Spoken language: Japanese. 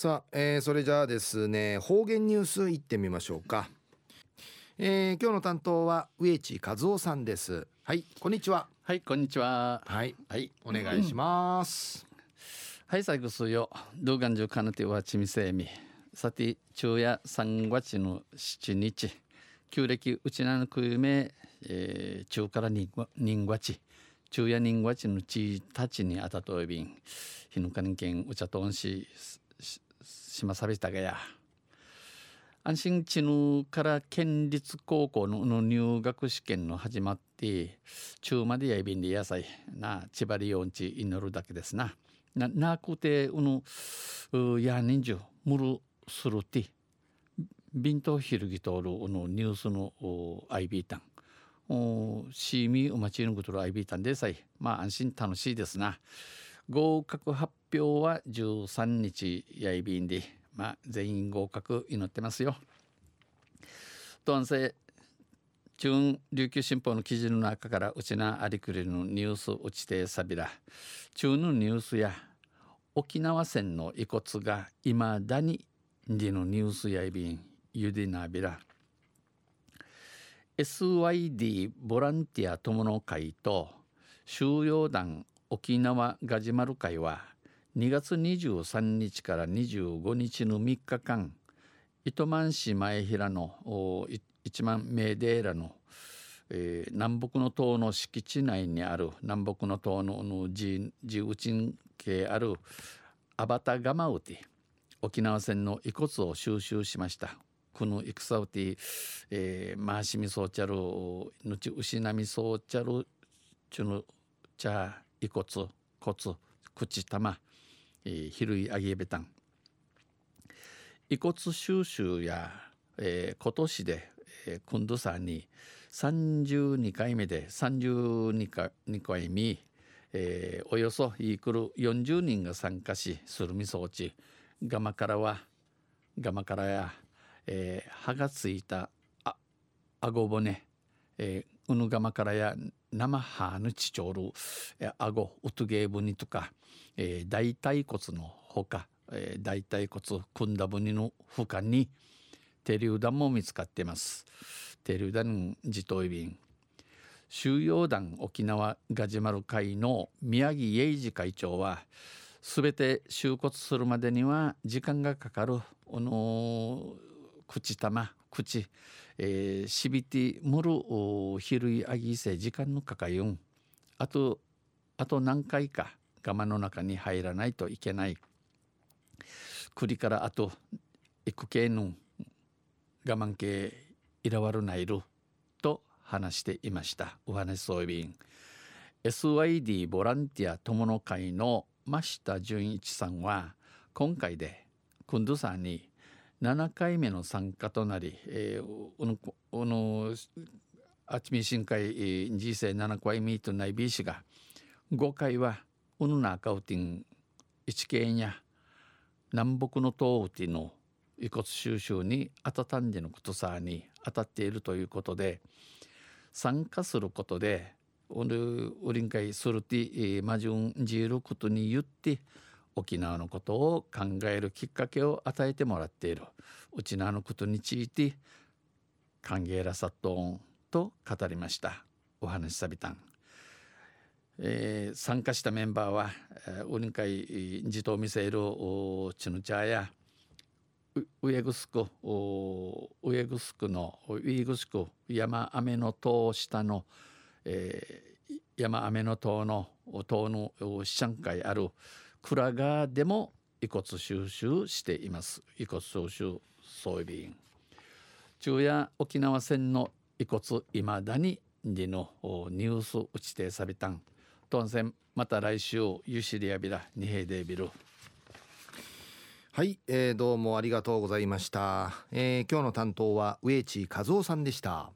さあ、えー、それじゃあですね方言ニュースいってみましょうか、えー、今日の担当は植地和夫さんです。はいこんにちは。はいこんにちは。はい。はい。お願いします、うん、はい最後すよ。動画中かなてはちみせみ。さて昼夜3月の7日。旧暦うちなのくゆめ、えー、中から人月昼夜人月のちたちにあたといびん。日のかんけんうちゃとんししまさびたがや。安心地ぬから県立高校の入学試験の始まって中までやいびんで野菜。な千葉りよんち祈るだけですな。ななくてうぬや人数むるするてビントひるぎとるのニュースのアイビータン。シーミーお待ちのことのアイビータンでさえ。まあ安心楽しいですな。合格発表は13日やいびんで、まあ、全員合格祈ってますよ。とんせ中琉球新報の記事の中からうちなありくりのニュースうちてさびら中のニュースや沖縄戦の遺骨がいまだにりのニュースやいびんゆでなびら SYD ボランティア友の会と収容団沖縄ガジマル会は2月23日から25日の3日間糸満市前平の一万名デーラの、えー、南北の島の敷地内にある南北の島の地打ち系あるアバタガマウティ沖縄戦の遺骨を収集しました。この戦うて、えー、回しみそうちゃるぬち牛並みそうちゃるちゅのちゃ遺骨骨口玉、えー、比類あげべたん遺骨収集や、えー、今年で、えー、今度さんに32回目で32回 ,2 回目、えー、およそいくる40人が参加しするみ装置ガマからはガマからや、えー、歯がついたあ顎骨、えー、うぬがまからや生ハーヌチチョールあごウトゲーブニとか、えー、大腿骨のほか、えー、大腿骨組んだブニの他に手榴弾も見つかっています。手榴弾自投便。収容団沖縄ガジュマル会の宮城英二会長はすべて収骨するまでには時間がかかる。あの口玉口。えー、しびてむるひるいあぎせ時間のかかゆん。あとあと何回か我慢の中に入らないといけない。栗からあと行く系の我慢系いらわるないると話していました。お話そうびん。SYD ボランティア友の会の真下純一さんは今回でくんどさんに7回目の参加となり、えー、おのおのあちみしんかい人生7回目とないビーシが5回はうぬなかうてん一軒や南北の東うての遺骨収集にあたたんでのことさに当たっているということで参加することでおるおりんかいするてまじゅんじることに言って沖縄のことを考えるきっかけを与えてもらっている。うちなのことについて歓迎らさっとんと語りました。お話しさびたん、えー、参加したメンバーはウリン会自動ミサイルチヌチャーやウエグスクウエグスクのウイグスク山雨の塔下の、えー、山雨の塔の塔の資産会ある蔵がでも遺骨収集しています。遺骨収集装備員。昼夜沖縄戦の遺骨いまだにでのニュース打ちてさびたん。当選また来週ゆしりやびら二平でビル。はい、えー、どうもありがとうございました、えー、今日の担当は植地和夫さんでした。